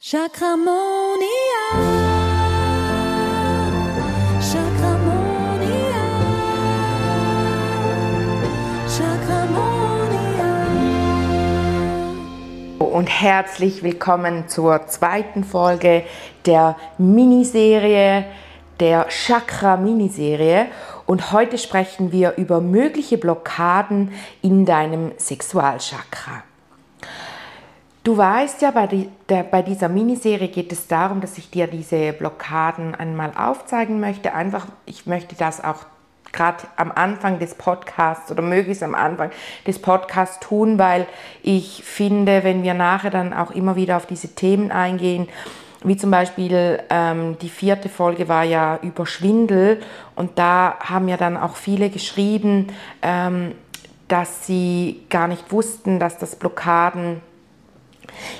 Chakramonia. Chakramonia. Chakramonia. und herzlich willkommen zur zweiten Folge der Miniserie, der Chakra-Miniserie. Und heute sprechen wir über mögliche Blockaden in deinem Sexualchakra. Du weißt ja, bei, die, der, bei dieser Miniserie geht es darum, dass ich dir diese Blockaden einmal aufzeigen möchte. Einfach, ich möchte das auch gerade am Anfang des Podcasts oder möglichst am Anfang des Podcasts tun, weil ich finde, wenn wir nachher dann auch immer wieder auf diese Themen eingehen, wie zum Beispiel ähm, die vierte Folge war ja über Schwindel und da haben ja dann auch viele geschrieben, ähm, dass sie gar nicht wussten, dass das Blockaden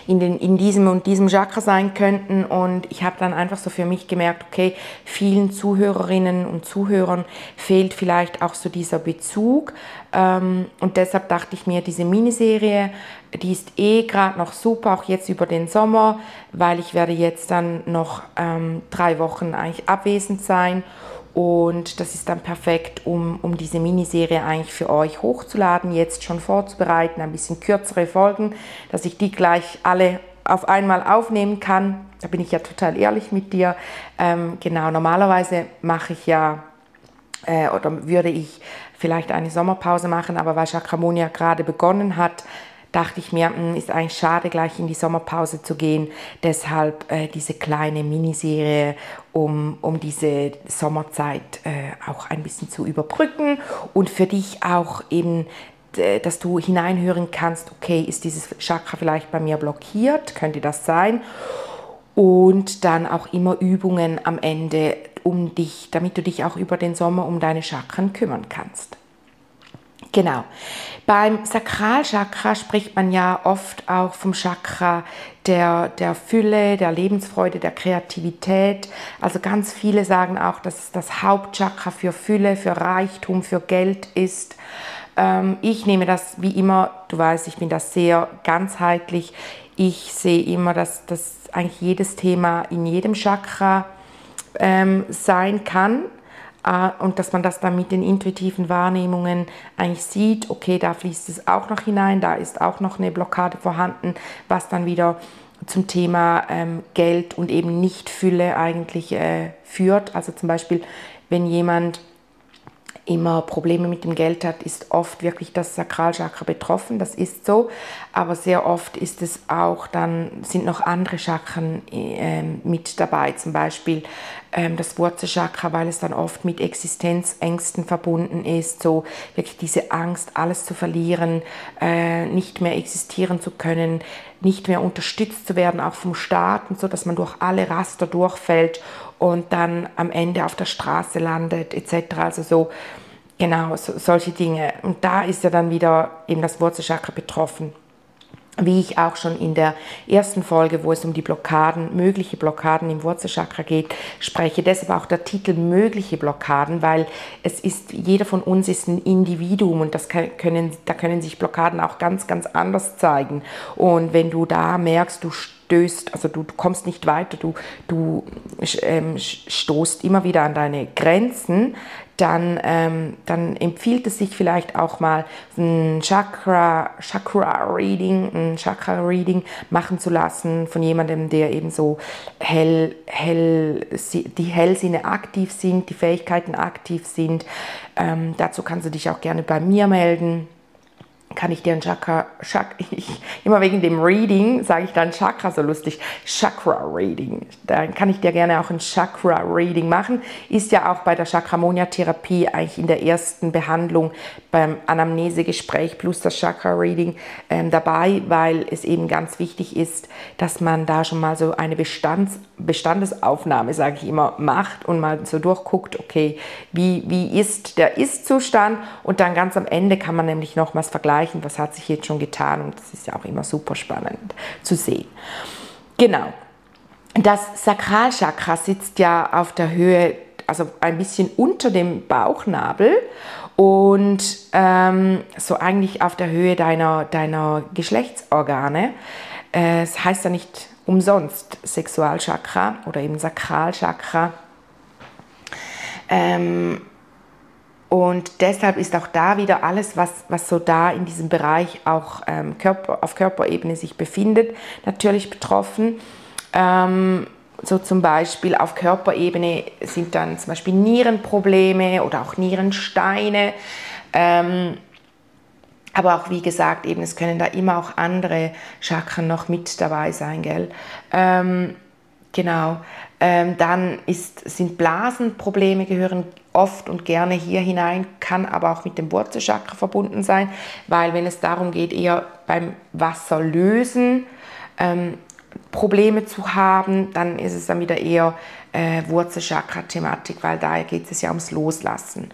in, den, in diesem und diesem Chakra sein könnten. Und ich habe dann einfach so für mich gemerkt, okay, vielen Zuhörerinnen und Zuhörern fehlt vielleicht auch so dieser Bezug. Ähm, und deshalb dachte ich mir, diese Miniserie, die ist eh gerade noch super, auch jetzt über den Sommer, weil ich werde jetzt dann noch ähm, drei Wochen eigentlich abwesend sein. Und das ist dann perfekt, um, um diese Miniserie eigentlich für euch hochzuladen, jetzt schon vorzubereiten, ein bisschen kürzere Folgen, dass ich die gleich alle auf einmal aufnehmen kann. Da bin ich ja total ehrlich mit dir. Ähm, genau, normalerweise mache ich ja äh, oder würde ich vielleicht eine Sommerpause machen, aber weil Chakramonia gerade begonnen hat, dachte ich mir, mh, ist eigentlich schade, gleich in die Sommerpause zu gehen. Deshalb äh, diese kleine Miniserie, um, um diese Sommerzeit äh, auch ein bisschen zu überbrücken und für dich auch eben dass du hineinhören kannst, okay, ist dieses Chakra vielleicht bei mir blockiert, könnte das sein? Und dann auch immer Übungen am Ende, um dich, damit du dich auch über den Sommer um deine Chakren kümmern kannst. Genau. Beim Sakralchakra spricht man ja oft auch vom Chakra der, der Fülle, der Lebensfreude, der Kreativität. Also ganz viele sagen auch, dass es das Hauptchakra für Fülle, für Reichtum, für Geld ist. Ähm, ich nehme das wie immer, du weißt, ich bin da sehr ganzheitlich. Ich sehe immer, dass, dass eigentlich jedes Thema in jedem Chakra ähm, sein kann und dass man das dann mit den intuitiven Wahrnehmungen eigentlich sieht, okay, da fließt es auch noch hinein, da ist auch noch eine Blockade vorhanden, was dann wieder zum Thema ähm, Geld und eben nicht Fülle eigentlich äh, führt. Also zum Beispiel, wenn jemand immer Probleme mit dem Geld hat, ist oft wirklich das Sakralchakra betroffen. Das ist so, aber sehr oft ist es auch dann sind noch andere Chakren äh, mit dabei, zum Beispiel ähm, das Wurzelchakra, weil es dann oft mit Existenzängsten verbunden ist, so wirklich diese Angst, alles zu verlieren, äh, nicht mehr existieren zu können, nicht mehr unterstützt zu werden, auch vom Staat, so dass man durch alle Raster durchfällt und dann am Ende auf der Straße landet etc. Also so genau so, solche Dinge. Und da ist ja dann wieder eben das Wurzelchakra betroffen wie ich auch schon in der ersten Folge, wo es um die Blockaden, mögliche Blockaden im Wurzelchakra geht, spreche. Deshalb auch der Titel mögliche Blockaden, weil es ist, jeder von uns ist ein Individuum und das können, da können sich Blockaden auch ganz, ganz anders zeigen. Und wenn du da merkst, du stößt, also du, du kommst nicht weiter, du, du ähm, stoßt immer wieder an deine Grenzen, dann, ähm, dann empfiehlt es sich vielleicht auch mal ein Chakra, Chakra Reading, ein Chakra Reading machen zu lassen von jemandem, der eben so hell, hell, die Hellsinne aktiv sind, die Fähigkeiten aktiv sind. Ähm, dazu kannst du dich auch gerne bei mir melden kann ich dir ein Chakra, Chak, ich, immer wegen dem Reading sage ich dann Chakra so lustig, Chakra Reading. Dann kann ich dir gerne auch ein Chakra Reading machen. Ist ja auch bei der Chakramonia Therapie eigentlich in der ersten Behandlung beim Anamnesegespräch plus das Chakra Reading ähm, dabei, weil es eben ganz wichtig ist, dass man da schon mal so eine Bestands, Bestandesaufnahme, sage ich immer, macht und mal so durchguckt, okay, wie, wie ist der Ist-Zustand und dann ganz am Ende kann man nämlich nochmals vergleichen vergleichen, was hat sich jetzt schon getan und das ist ja auch immer super spannend zu sehen. Genau. Das Sakralchakra sitzt ja auf der Höhe, also ein bisschen unter dem Bauchnabel und ähm, so eigentlich auf der Höhe deiner, deiner Geschlechtsorgane. Äh, es heißt ja nicht umsonst Sexualchakra oder eben Sakralchakra. Ähm, und deshalb ist auch da wieder alles, was, was so da in diesem Bereich auch ähm, Körper, auf Körperebene sich befindet, natürlich betroffen. Ähm, so zum Beispiel auf Körperebene sind dann zum Beispiel Nierenprobleme oder auch Nierensteine. Ähm, aber auch wie gesagt, eben, es können da immer auch andere Chakren noch mit dabei sein, gell? Ähm, genau. Ähm, dann ist, sind Blasenprobleme, gehören oft und gerne hier hinein, kann aber auch mit dem Wurzelchakra verbunden sein, weil wenn es darum geht, eher beim Wasser lösen, ähm, Probleme zu haben, dann ist es dann wieder eher äh, Wurzelchakra-Thematik, weil da geht es ja ums Loslassen.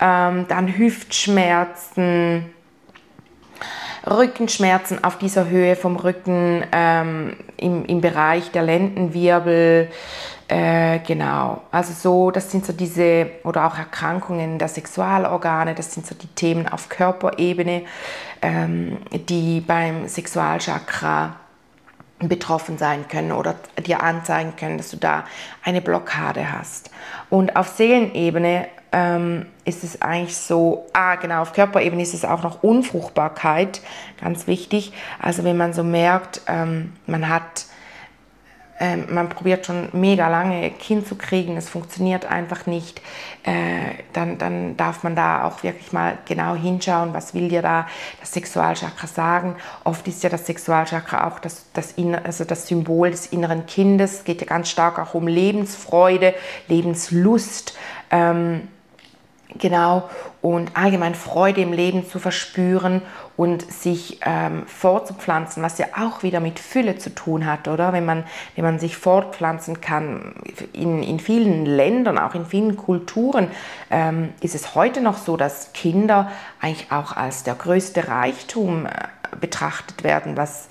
Ähm, dann Hüftschmerzen, Rückenschmerzen auf dieser Höhe vom Rücken, ähm, im, im Bereich der Lendenwirbel, äh, genau. Also so, das sind so diese, oder auch Erkrankungen der Sexualorgane, das sind so die Themen auf Körperebene, ähm, die beim Sexualchakra betroffen sein können oder dir anzeigen können, dass du da eine Blockade hast. Und auf Seelenebene ähm, ist es eigentlich so, ah genau, auf Körperebene ist es auch noch Unfruchtbarkeit, ganz wichtig. Also wenn man so merkt, ähm, man hat ähm, man probiert schon mega lange Kind zu kriegen, es funktioniert einfach nicht, äh, dann, dann darf man da auch wirklich mal genau hinschauen, was will dir da das Sexualchakra sagen. Oft ist ja das Sexualchakra auch das, das, also das Symbol des inneren Kindes, es geht ja ganz stark auch um Lebensfreude, Lebenslust. Ähm, Genau, und allgemein Freude im Leben zu verspüren und sich ähm, fortzupflanzen, was ja auch wieder mit Fülle zu tun hat, oder? Wenn man, wenn man sich fortpflanzen kann, in, in vielen Ländern, auch in vielen Kulturen, ähm, ist es heute noch so, dass Kinder eigentlich auch als der größte Reichtum äh, betrachtet werden, was,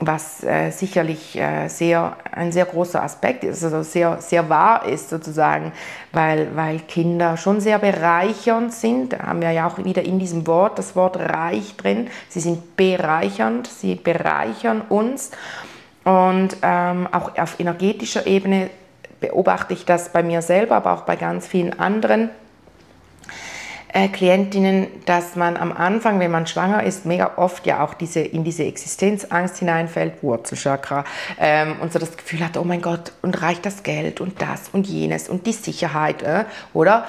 was äh, sicherlich äh, sehr, ein sehr großer Aspekt ist, also sehr, sehr wahr ist sozusagen, weil, weil Kinder schon sehr bereichernd sind. Da haben wir ja auch wieder in diesem Wort das Wort reich drin. Sie sind bereichernd, sie bereichern uns. Und ähm, auch auf energetischer Ebene beobachte ich das bei mir selber, aber auch bei ganz vielen anderen äh, Klientinnen, dass man am Anfang, wenn man schwanger ist, mega oft ja auch diese, in diese Existenzangst hineinfällt, Wurzelchakra, ähm, und so das Gefühl hat, oh mein Gott, und reicht das Geld und das und jenes und die Sicherheit, äh, oder?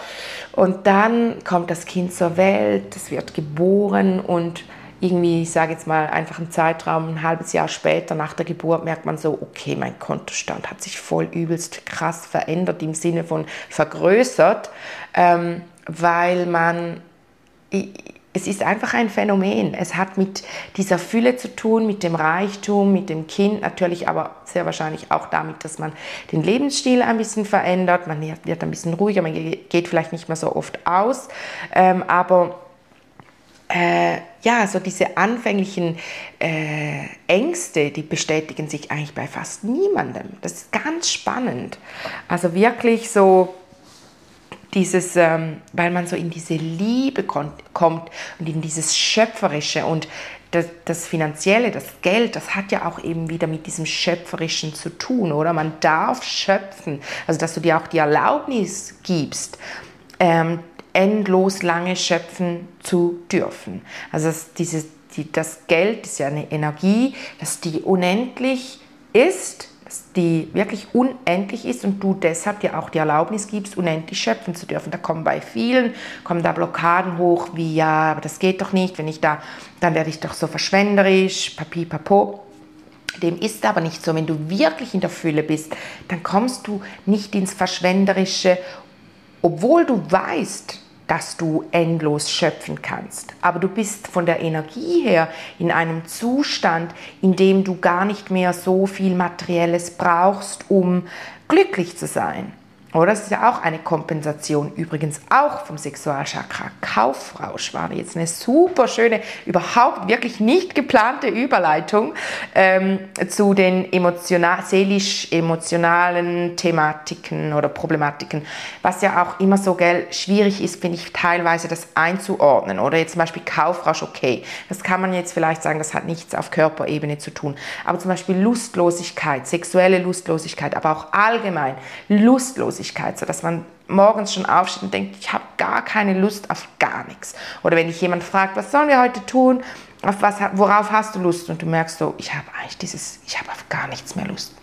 Und dann kommt das Kind zur Welt, es wird geboren und irgendwie, ich sage jetzt mal, einfach einen Zeitraum, ein halbes Jahr später nach der Geburt, merkt man so, okay, mein Kontostand hat sich voll übelst krass verändert im Sinne von vergrößert. Ähm, weil man, es ist einfach ein Phänomen. Es hat mit dieser Fülle zu tun, mit dem Reichtum, mit dem Kind, natürlich aber sehr wahrscheinlich auch damit, dass man den Lebensstil ein bisschen verändert, man wird ein bisschen ruhiger, man geht vielleicht nicht mehr so oft aus, ähm, aber äh, ja, so diese anfänglichen äh, Ängste, die bestätigen sich eigentlich bei fast niemandem. Das ist ganz spannend. Also wirklich so dieses, ähm, weil man so in diese Liebe kommt und in dieses Schöpferische und das, das, Finanzielle, das Geld, das hat ja auch eben wieder mit diesem Schöpferischen zu tun, oder? Man darf schöpfen, also dass du dir auch die Erlaubnis gibst, ähm, endlos lange schöpfen zu dürfen. Also das, dieses, die, das Geld ist ja eine Energie, dass die unendlich ist die wirklich unendlich ist und du deshalb dir auch die Erlaubnis gibst, unendlich schöpfen zu dürfen. Da kommen bei vielen, kommen da Blockaden hoch, wie ja, aber das geht doch nicht, wenn ich da, dann werde ich doch so verschwenderisch, papi, papo. Dem ist aber nicht so. Wenn du wirklich in der Fülle bist, dann kommst du nicht ins Verschwenderische, obwohl du weißt, dass du endlos schöpfen kannst. Aber du bist von der Energie her in einem Zustand, in dem du gar nicht mehr so viel Materielles brauchst, um glücklich zu sein. Oder es ist ja auch eine Kompensation, übrigens auch vom Sexualchakra. Kaufrausch war jetzt eine super schöne, überhaupt wirklich nicht geplante Überleitung ähm, zu den emotional, seelisch-emotionalen Thematiken oder Problematiken, was ja auch immer so gell, schwierig ist, finde ich teilweise das einzuordnen. Oder jetzt zum Beispiel Kaufrausch, okay, das kann man jetzt vielleicht sagen, das hat nichts auf Körperebene zu tun. Aber zum Beispiel Lustlosigkeit, sexuelle Lustlosigkeit, aber auch allgemein Lustlosigkeit, Lustlosigkeit, so dass man morgens schon aufsteht und denkt, ich habe gar keine Lust auf gar nichts. Oder wenn dich jemand fragt, was sollen wir heute tun, auf was, worauf hast du Lust? Und du merkst so, ich habe eigentlich dieses, ich habe auf gar nichts mehr Lust.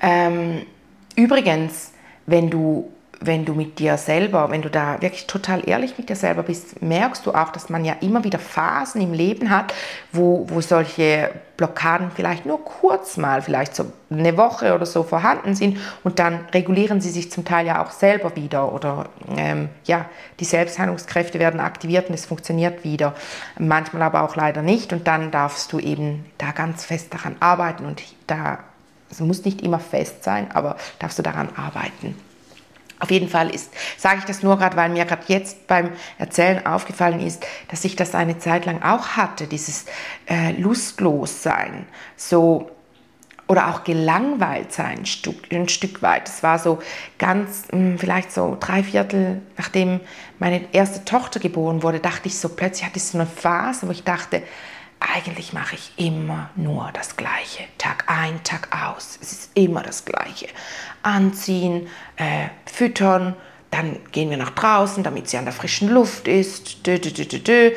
Ähm, übrigens, wenn du wenn du mit dir selber, wenn du da wirklich total ehrlich mit dir selber bist, merkst du auch, dass man ja immer wieder Phasen im Leben hat, wo, wo solche Blockaden vielleicht nur kurz mal, vielleicht so eine Woche oder so vorhanden sind und dann regulieren sie sich zum Teil ja auch selber wieder oder ähm, ja, die Selbstheilungskräfte werden aktiviert und es funktioniert wieder. Manchmal aber auch leider nicht und dann darfst du eben da ganz fest daran arbeiten und da, es muss nicht immer fest sein, aber darfst du daran arbeiten. Auf jeden Fall ist, sage ich das nur gerade, weil mir gerade jetzt beim Erzählen aufgefallen ist, dass ich das eine Zeit lang auch hatte, dieses äh, Lustlossein, so oder auch gelangweilt sein, ein Stück, weit. Es war so ganz, hm, vielleicht so drei Viertel, nachdem meine erste Tochter geboren wurde, dachte ich so, plötzlich hatte ich so eine Phase, wo ich dachte, eigentlich mache ich immer nur das Gleiche. Tag ein, Tag aus. Es ist immer das Gleiche. Anziehen, äh, füttern, dann gehen wir nach draußen, damit sie an der frischen Luft ist. Dö, dö, dö,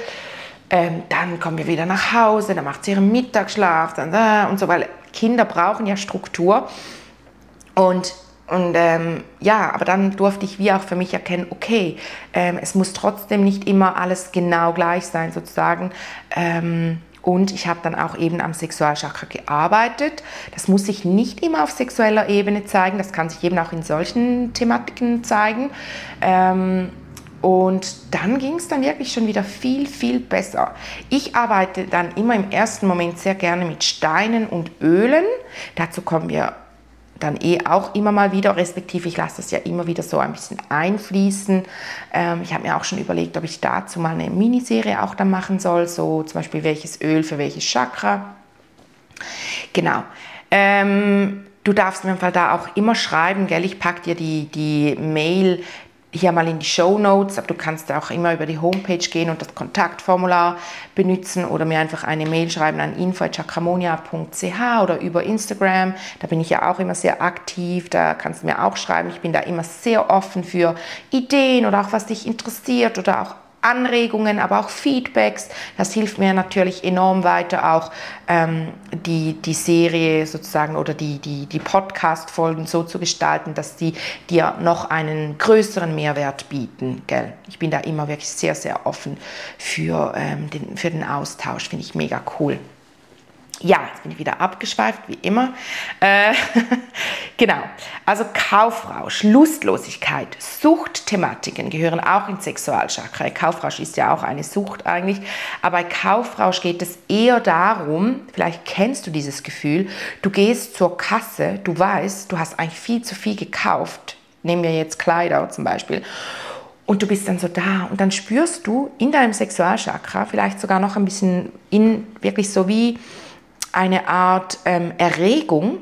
ähm, dann kommen wir wieder nach Hause, dann macht sie ihren Mittagsschlaf dann, äh, und so, weil Kinder brauchen ja Struktur. Und und ähm, ja, aber dann durfte ich wie auch für mich erkennen, okay, ähm, es muss trotzdem nicht immer alles genau gleich sein, sozusagen. Ähm, und ich habe dann auch eben am Sexualchakra gearbeitet. Das muss sich nicht immer auf sexueller Ebene zeigen, das kann sich eben auch in solchen Thematiken zeigen. Ähm, und dann ging es dann wirklich schon wieder viel, viel besser. Ich arbeite dann immer im ersten Moment sehr gerne mit Steinen und Ölen. Dazu kommen wir dann eh auch immer mal wieder, respektive ich lasse das ja immer wieder so ein bisschen einfließen. Ähm, ich habe mir auch schon überlegt, ob ich dazu mal eine Miniserie auch dann machen soll, so zum Beispiel welches Öl für welches Chakra. Genau. Ähm, du darfst mir im Fall da auch immer schreiben, gell? Ich packe dir die, die Mail hier mal in die Show Notes, aber du kannst auch immer über die Homepage gehen und das Kontaktformular benutzen oder mir einfach eine Mail schreiben an info.chakramonia.ch oder über Instagram. Da bin ich ja auch immer sehr aktiv, da kannst du mir auch schreiben. Ich bin da immer sehr offen für Ideen oder auch was dich interessiert oder auch Anregungen, aber auch Feedbacks. Das hilft mir natürlich enorm weiter, auch ähm, die, die Serie sozusagen oder die, die, die Podcast-Folgen so zu gestalten, dass die dir noch einen größeren Mehrwert bieten. Gell? Ich bin da immer wirklich sehr, sehr offen für, ähm, den, für den Austausch. Finde ich mega cool. Ja, jetzt bin ich wieder abgeschweift, wie immer. Äh, genau, also Kaufrausch, Lustlosigkeit, Suchtthematiken gehören auch ins Sexualchakra. Kaufrausch ist ja auch eine Sucht eigentlich, aber bei Kaufrausch geht es eher darum, vielleicht kennst du dieses Gefühl, du gehst zur Kasse, du weißt, du hast eigentlich viel zu viel gekauft, nehmen wir jetzt Kleider zum Beispiel, und du bist dann so da und dann spürst du in deinem Sexualchakra vielleicht sogar noch ein bisschen in, wirklich so wie eine Art ähm, Erregung,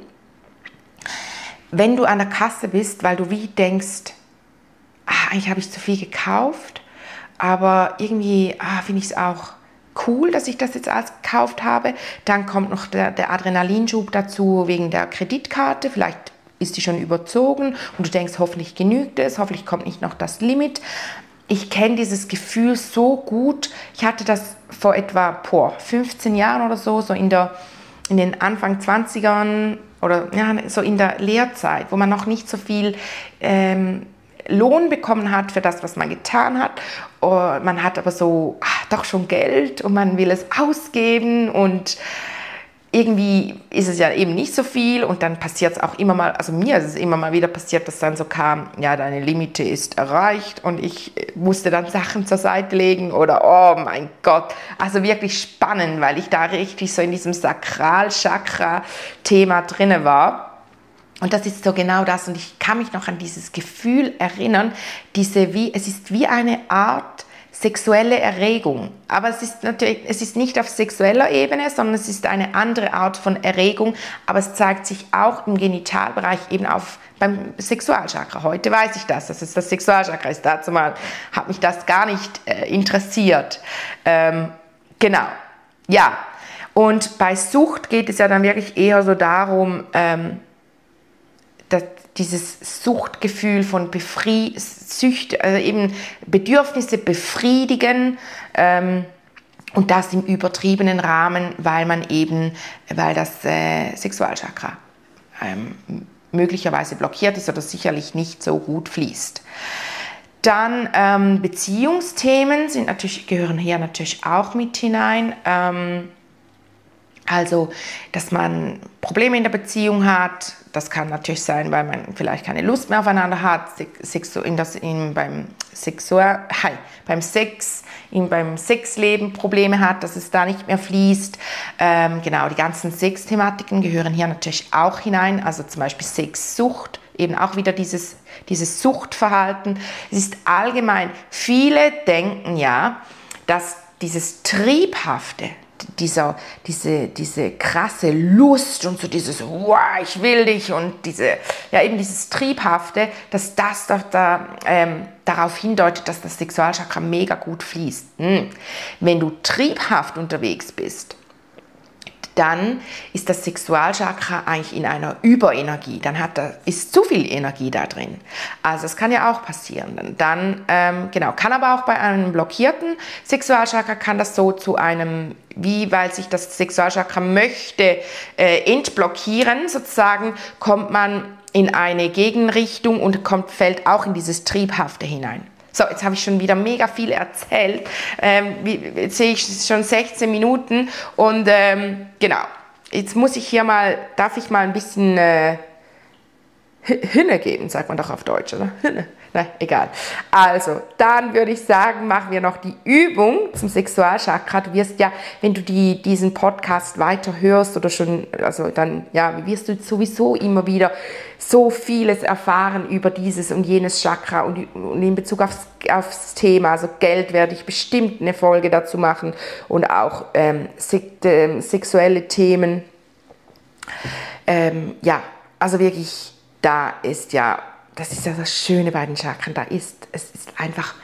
wenn du an der Kasse bist, weil du wie denkst, ah, eigentlich habe ich zu viel gekauft, aber irgendwie ah, finde ich es auch cool, dass ich das jetzt alles gekauft habe. Dann kommt noch der, der Adrenalinschub dazu wegen der Kreditkarte. Vielleicht ist die schon überzogen und du denkst, hoffentlich genügt es, hoffentlich kommt nicht noch das Limit. Ich kenne dieses Gefühl so gut. Ich hatte das vor etwa boah, 15 Jahren oder so, so in der in den Anfang 20ern oder ja, so in der Lehrzeit, wo man noch nicht so viel ähm, Lohn bekommen hat für das, was man getan hat. Und man hat aber so ach, doch schon Geld und man will es ausgeben und irgendwie ist es ja eben nicht so viel und dann passiert es auch immer mal, also mir ist es immer mal wieder passiert, dass dann so kam, ja, deine Limite ist erreicht und ich musste dann Sachen zur Seite legen oder oh mein Gott, also wirklich spannend, weil ich da richtig so in diesem Sakralchakra-Thema drinne war. Und das ist so genau das. Und ich kann mich noch an dieses Gefühl erinnern, diese wie, es ist wie eine Art sexuelle Erregung. Aber es ist natürlich, es ist nicht auf sexueller Ebene, sondern es ist eine andere Art von Erregung. Aber es zeigt sich auch im Genitalbereich eben auf beim Sexualchakra. Heute weiß ich das, dass es das Sexualchakra ist. Dazu mal hat mich das gar nicht äh, interessiert. Ähm, genau. Ja. Und bei Sucht geht es ja dann wirklich eher so darum, ähm, dieses Suchtgefühl von Befri Sücht, also eben Bedürfnisse befriedigen ähm, und das im übertriebenen Rahmen, weil man eben, weil das äh, Sexualchakra ähm, möglicherweise blockiert ist oder sicherlich nicht so gut fließt. Dann ähm, Beziehungsthemen sind natürlich, gehören hier natürlich auch mit hinein. Ähm, also, dass man Probleme in der Beziehung hat, das kann natürlich sein, weil man vielleicht keine Lust mehr aufeinander hat, in das, in, beim, Sexual, hi, beim Sex, in, beim Sexleben Probleme hat, dass es da nicht mehr fließt. Ähm, genau, die ganzen Sexthematiken gehören hier natürlich auch hinein, also zum Beispiel Sexsucht, eben auch wieder dieses, dieses Suchtverhalten. Es ist allgemein, viele denken ja, dass dieses Triebhafte, dieser, diese, diese krasse Lust und so dieses, wow, ich will dich und diese, ja eben dieses Triebhafte, dass das da, da ähm, darauf hindeutet, dass das Sexualchakra mega gut fließt. Hm. Wenn du triebhaft unterwegs bist, dann ist das Sexualchakra eigentlich in einer Überenergie. Dann hat da, ist zu viel Energie da drin. Also das kann ja auch passieren. Dann, ähm, genau, kann aber auch bei einem blockierten Sexualchakra kann das so zu einem, wie weil sich das Sexualchakra möchte äh, entblockieren, sozusagen, kommt man in eine Gegenrichtung und kommt, fällt auch in dieses Triebhafte hinein. So, jetzt habe ich schon wieder mega viel erzählt. Ähm, jetzt sehe ich schon 16 Minuten und ähm, genau. Jetzt muss ich hier mal, darf ich mal ein bisschen äh, Hünne geben, sagt man doch auf Deutsch, oder? Hünne. Na, egal. Also, dann würde ich sagen, machen wir noch die Übung zum Sexualchakra. Du wirst ja, wenn du die, diesen Podcast weiter hörst oder schon, also dann, ja, wirst du sowieso immer wieder so vieles erfahren über dieses und jenes Chakra und, und in Bezug aufs, aufs Thema. Also Geld werde ich bestimmt eine Folge dazu machen und auch ähm, ähm sexuelle Themen. Ähm, ja, also wirklich, da ist ja das ist ja das Schöne bei den Chakren, da ist, es ist einfach,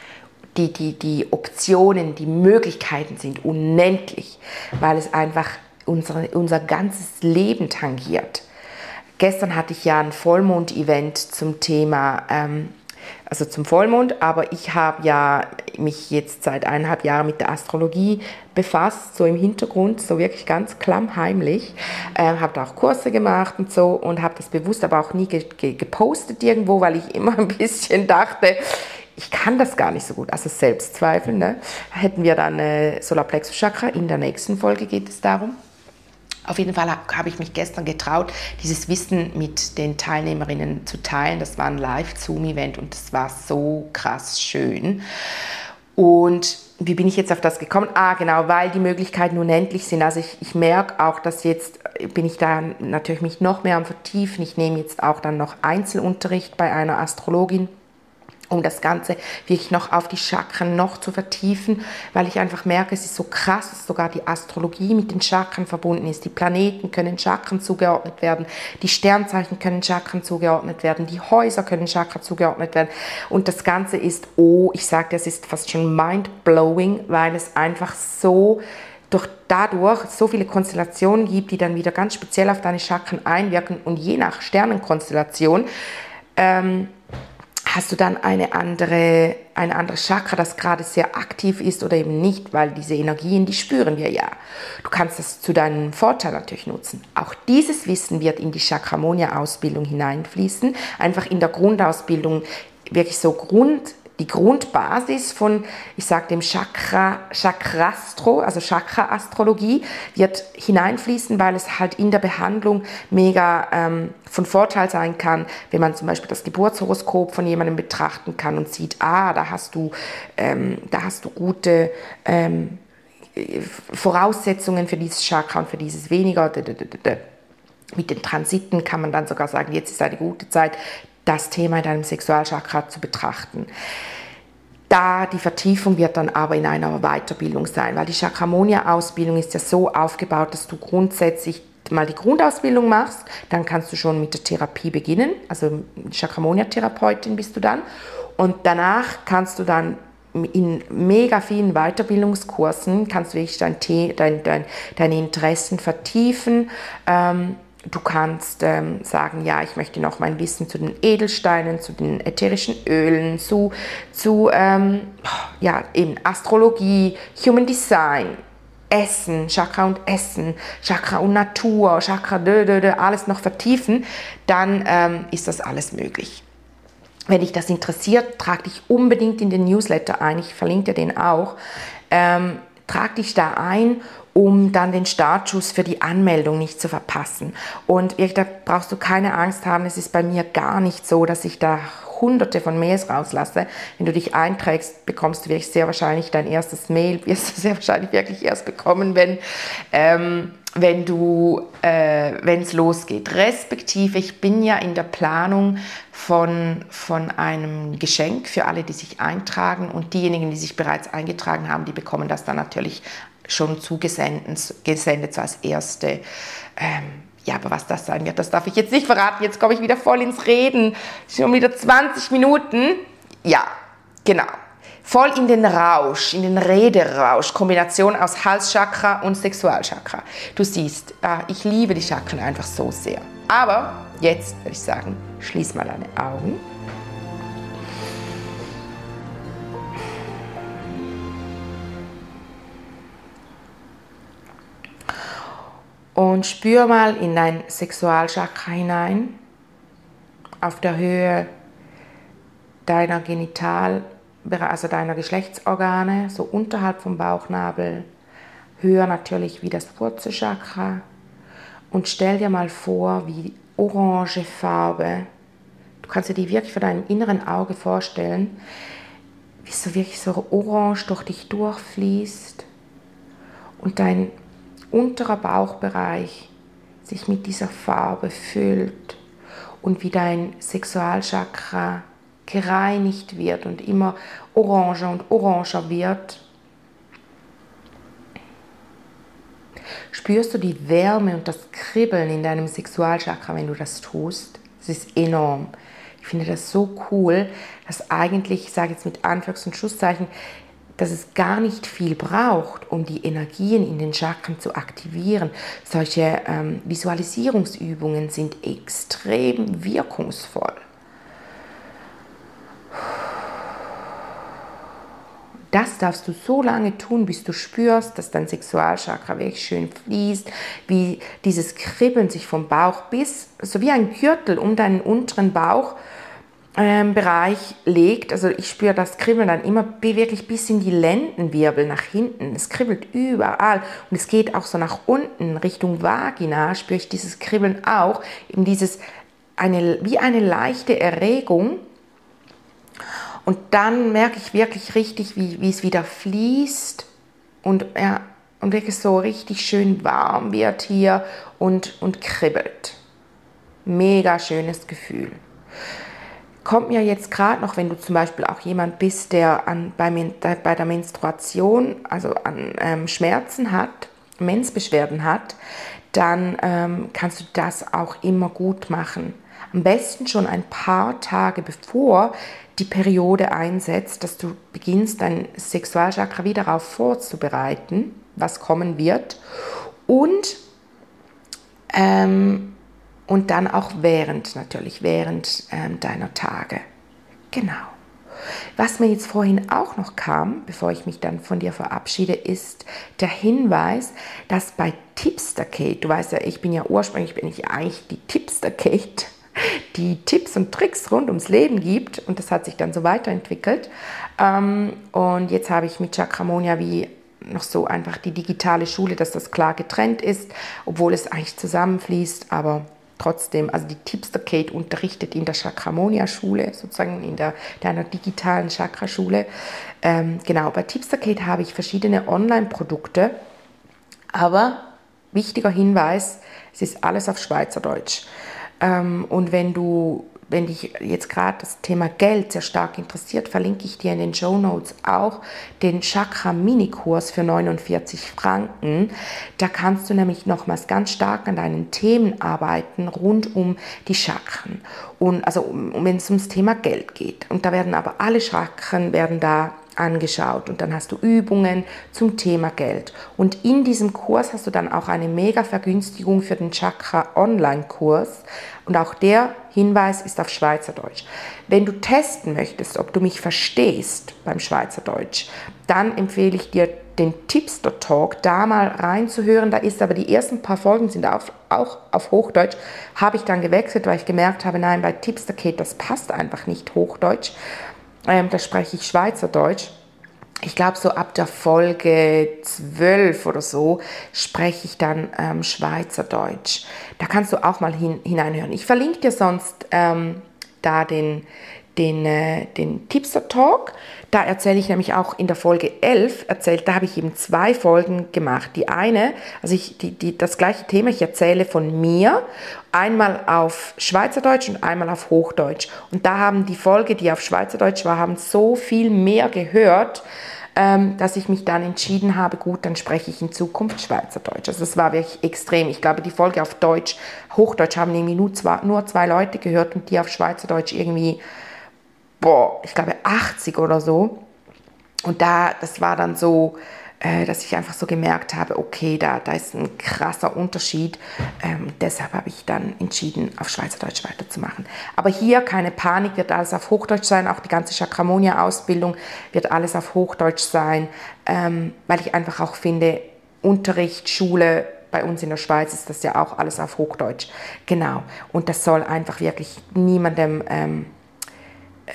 die, die, die Optionen, die Möglichkeiten sind unendlich, weil es einfach unsere, unser ganzes Leben tangiert. Gestern hatte ich ja ein Vollmond-Event zum Thema ähm, also zum Vollmond, aber ich habe ja mich jetzt seit eineinhalb Jahren mit der Astrologie befasst, so im Hintergrund, so wirklich ganz klammheimlich. Äh, habe da auch Kurse gemacht und so und habe das bewusst aber auch nie ge ge gepostet irgendwo, weil ich immer ein bisschen dachte, ich kann das gar nicht so gut, also Selbstzweifel. Ne? Hätten wir dann äh, Solarplexus Chakra, in der nächsten Folge geht es darum. Auf jeden Fall habe ich mich gestern getraut, dieses Wissen mit den Teilnehmerinnen zu teilen. Das war ein Live-Zoom-Event und es war so krass schön. Und wie bin ich jetzt auf das gekommen? Ah, genau, weil die Möglichkeiten unendlich sind. Also ich, ich merke auch, dass jetzt bin ich da natürlich mich noch mehr am Vertiefen. Ich nehme jetzt auch dann noch Einzelunterricht bei einer Astrologin um das Ganze wirklich noch auf die Chakren noch zu vertiefen, weil ich einfach merke, es ist so krass, dass sogar die Astrologie mit den Chakren verbunden ist. Die Planeten können Chakren zugeordnet werden, die Sternzeichen können Chakren zugeordnet werden, die Häuser können Chakren zugeordnet werden. Und das Ganze ist, oh, ich sage, es ist fast schon mind-blowing, weil es einfach so durch dadurch so viele Konstellationen gibt, die dann wieder ganz speziell auf deine Chakren einwirken und je nach Sternenkonstellation ähm, hast du dann eine andere, ein anderes Chakra, das gerade sehr aktiv ist oder eben nicht, weil diese Energien, die spüren wir ja. Du kannst das zu deinem Vorteil natürlich nutzen. Auch dieses Wissen wird in die Chakramonia-Ausbildung hineinfließen, einfach in der Grundausbildung wirklich so Grund die Grundbasis von, ich sage dem Chakra, Chakrastro, also Chakra-Astrologie, wird hineinfließen, weil es halt in der Behandlung mega ähm, von Vorteil sein kann, wenn man zum Beispiel das Geburtshoroskop von jemandem betrachten kann und sieht, ah, da hast du, ähm, da hast du gute ähm, Voraussetzungen für dieses Chakra und für dieses weniger. mit den Transiten kann man dann sogar sagen, jetzt ist eine gute Zeit, das Thema in deinem Sexualchakra zu betrachten. Da die Vertiefung wird dann aber in einer Weiterbildung sein, weil die Chakramonia-Ausbildung ist ja so aufgebaut, dass du grundsätzlich mal die Grundausbildung machst, dann kannst du schon mit der Therapie beginnen, also Chakramonia-Therapeutin bist du dann und danach kannst du dann in mega vielen Weiterbildungskursen kannst du wirklich dein, dein, dein, deine Interessen vertiefen. Ähm, du kannst ähm, sagen, ja, ich möchte noch mein Wissen zu den Edelsteinen, zu den ätherischen Ölen, zu, zu ähm, ja, eben Astrologie, Human Design, Essen, Chakra und Essen, Chakra und Natur, Chakra, dö, dö, dö, alles noch vertiefen, dann ähm, ist das alles möglich. Wenn dich das interessiert, trag dich unbedingt in den Newsletter ein. Ich verlinke dir den auch. Ähm, trag dich da ein, um dann den Startschuss für die Anmeldung nicht zu verpassen. Und da brauchst du keine Angst haben. Es ist bei mir gar nicht so, dass ich da hunderte von Mails rauslasse. Wenn du dich einträgst, bekommst du wirklich sehr wahrscheinlich dein erstes Mail, wirst du sehr wahrscheinlich wirklich erst bekommen, wenn, ähm, wenn du, äh, wenn es losgeht. Respektive, ich bin ja in der Planung von, von einem Geschenk für alle, die sich eintragen und diejenigen, die sich bereits eingetragen haben, die bekommen das dann natürlich schon zugesendet, gesendet, so als erste. Ähm, ja, aber was das sein wird, das darf ich jetzt nicht verraten. Jetzt komme ich wieder voll ins Reden. Schon wieder 20 Minuten. Ja, genau voll in den Rausch, in den Rederausch, Kombination aus Halschakra und Sexualchakra. Du siehst, äh, ich liebe die Chakren einfach so sehr. Aber jetzt würde ich sagen, schließ mal deine Augen. Und spür mal in dein Sexualchakra hinein, auf der Höhe deiner Genital- also deiner Geschlechtsorgane, so unterhalb vom Bauchnabel, höher natürlich wie das Wurzelchakra. Und stell dir mal vor, wie orange Farbe, du kannst dir die wirklich vor deinem inneren Auge vorstellen, wie so wirklich so orange durch dich durchfließt und dein unterer Bauchbereich sich mit dieser Farbe füllt und wie dein Sexualchakra gereinigt wird und immer oranger und oranger wird, spürst du die Wärme und das Kribbeln in deinem Sexualchakra, wenn du das tust. Es ist enorm. Ich finde das so cool, dass eigentlich, ich sage jetzt mit Anführungs- und Schusszeichen, dass es gar nicht viel braucht, um die Energien in den Chakren zu aktivieren. Solche ähm, Visualisierungsübungen sind extrem wirkungsvoll. Das darfst du so lange tun, bis du spürst, dass dein Sexualchakra wirklich schön fließt, wie dieses Kribbeln sich vom Bauch bis, so wie ein Gürtel um deinen unteren Bauchbereich ähm, legt. Also ich spüre das Kribbeln dann immer wirklich bis in die Lendenwirbel nach hinten. Es kribbelt überall und es geht auch so nach unten Richtung Vagina. Spüre ich dieses Kribbeln auch, eben dieses eine, wie eine leichte Erregung und dann merke ich wirklich richtig, wie, wie es wieder fließt und, ja, und wirklich so richtig schön warm wird hier und, und kribbelt. Mega schönes Gefühl. Kommt mir jetzt gerade noch, wenn du zum Beispiel auch jemand bist, der an, bei, bei der Menstruation, also an ähm, Schmerzen hat, Menzbeschwerden hat, dann ähm, kannst du das auch immer gut machen. Am besten schon ein paar Tage bevor die Periode einsetzt, dass du beginnst, dein Sexualchakra wieder darauf vorzubereiten, was kommen wird. Und, ähm, und dann auch während, natürlich, während ähm, deiner Tage. Genau. Was mir jetzt vorhin auch noch kam, bevor ich mich dann von dir verabschiede, ist der Hinweis, dass bei Tipster Kate, du weißt ja, ich bin ja ursprünglich, bin ich eigentlich die Tipster Kate, die Tipps und Tricks rund ums Leben gibt. Und das hat sich dann so weiterentwickelt. Ähm, und jetzt habe ich mit Chakramonia wie noch so einfach die digitale Schule, dass das klar getrennt ist, obwohl es eigentlich zusammenfließt, aber trotzdem, also die Tipster Kate unterrichtet in der Chakramonia-Schule, sozusagen in der, der digitalen Chakra-Schule. Ähm, genau, bei Tipster Kate habe ich verschiedene Online-Produkte, aber wichtiger Hinweis, es ist alles auf Schweizerdeutsch. Ähm, und wenn du wenn dich jetzt gerade das Thema Geld sehr stark interessiert, verlinke ich dir in den Show Notes auch den Chakra Mini-Kurs für 49 Franken. Da kannst du nämlich nochmals ganz stark an deinen Themen arbeiten rund um die Chakren. Und also um, wenn es ums Thema Geld geht. Und da werden aber alle Chakren werden da angeschaut und dann hast du Übungen zum Thema Geld. Und in diesem Kurs hast du dann auch eine mega Vergünstigung für den Chakra Online-Kurs und auch der Hinweis ist auf Schweizerdeutsch. Wenn du testen möchtest, ob du mich verstehst beim Schweizerdeutsch, dann empfehle ich dir den Tipster Talk da mal reinzuhören. Da ist aber die ersten paar Folgen sind auf, auch auf Hochdeutsch. Habe ich dann gewechselt, weil ich gemerkt habe, nein, bei Tipster geht das passt einfach nicht Hochdeutsch ähm, da spreche ich Schweizerdeutsch. Ich glaube, so ab der Folge 12 oder so spreche ich dann ähm, Schweizerdeutsch. Da kannst du auch mal hin, hineinhören. Ich verlinke dir sonst ähm, da den, den, äh, den Tipster Talk. Da erzähle ich nämlich auch in der Folge 11, erzählt, da habe ich eben zwei Folgen gemacht. Die eine, also ich, die, die, das gleiche Thema, ich erzähle von mir, einmal auf Schweizerdeutsch und einmal auf Hochdeutsch. Und da haben die Folge, die auf Schweizerdeutsch war, haben so viel mehr gehört, ähm, dass ich mich dann entschieden habe, gut, dann spreche ich in Zukunft Schweizerdeutsch. Also das war wirklich extrem. Ich glaube, die Folge auf Deutsch, Hochdeutsch haben irgendwie nur zwei, nur zwei Leute gehört und die auf Schweizerdeutsch irgendwie boah, ich glaube 80 oder so. Und da, das war dann so, äh, dass ich einfach so gemerkt habe, okay, da, da ist ein krasser Unterschied. Ähm, deshalb habe ich dann entschieden, auf Schweizerdeutsch weiterzumachen. Aber hier keine Panik, wird alles auf Hochdeutsch sein. Auch die ganze Chakramonia-Ausbildung wird alles auf Hochdeutsch sein, ähm, weil ich einfach auch finde, Unterricht, Schule, bei uns in der Schweiz ist das ja auch alles auf Hochdeutsch. Genau. Und das soll einfach wirklich niemandem ähm,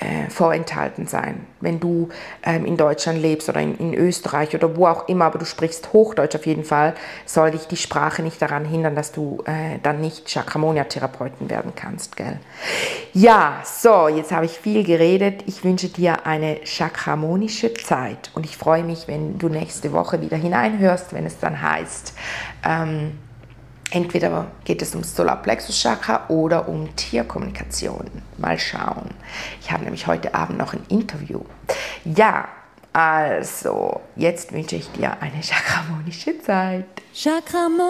äh, vorenthalten sein. Wenn du ähm, in Deutschland lebst oder in, in, Österreich oder wo auch immer, aber du sprichst Hochdeutsch auf jeden Fall, soll dich die Sprache nicht daran hindern, dass du äh, dann nicht Chakramonia-Therapeuten werden kannst. Gell? Ja, so, jetzt habe ich viel geredet. Ich wünsche dir eine chakramonische Zeit und ich freue mich, wenn du nächste Woche wieder hineinhörst, wenn es dann heißt, ähm, Entweder geht es ums Solarplexus-Chakra oder um Tierkommunikation. Mal schauen. Ich habe nämlich heute Abend noch ein Interview. Ja, also, jetzt wünsche ich dir eine chakramonische Zeit. Chakramonia.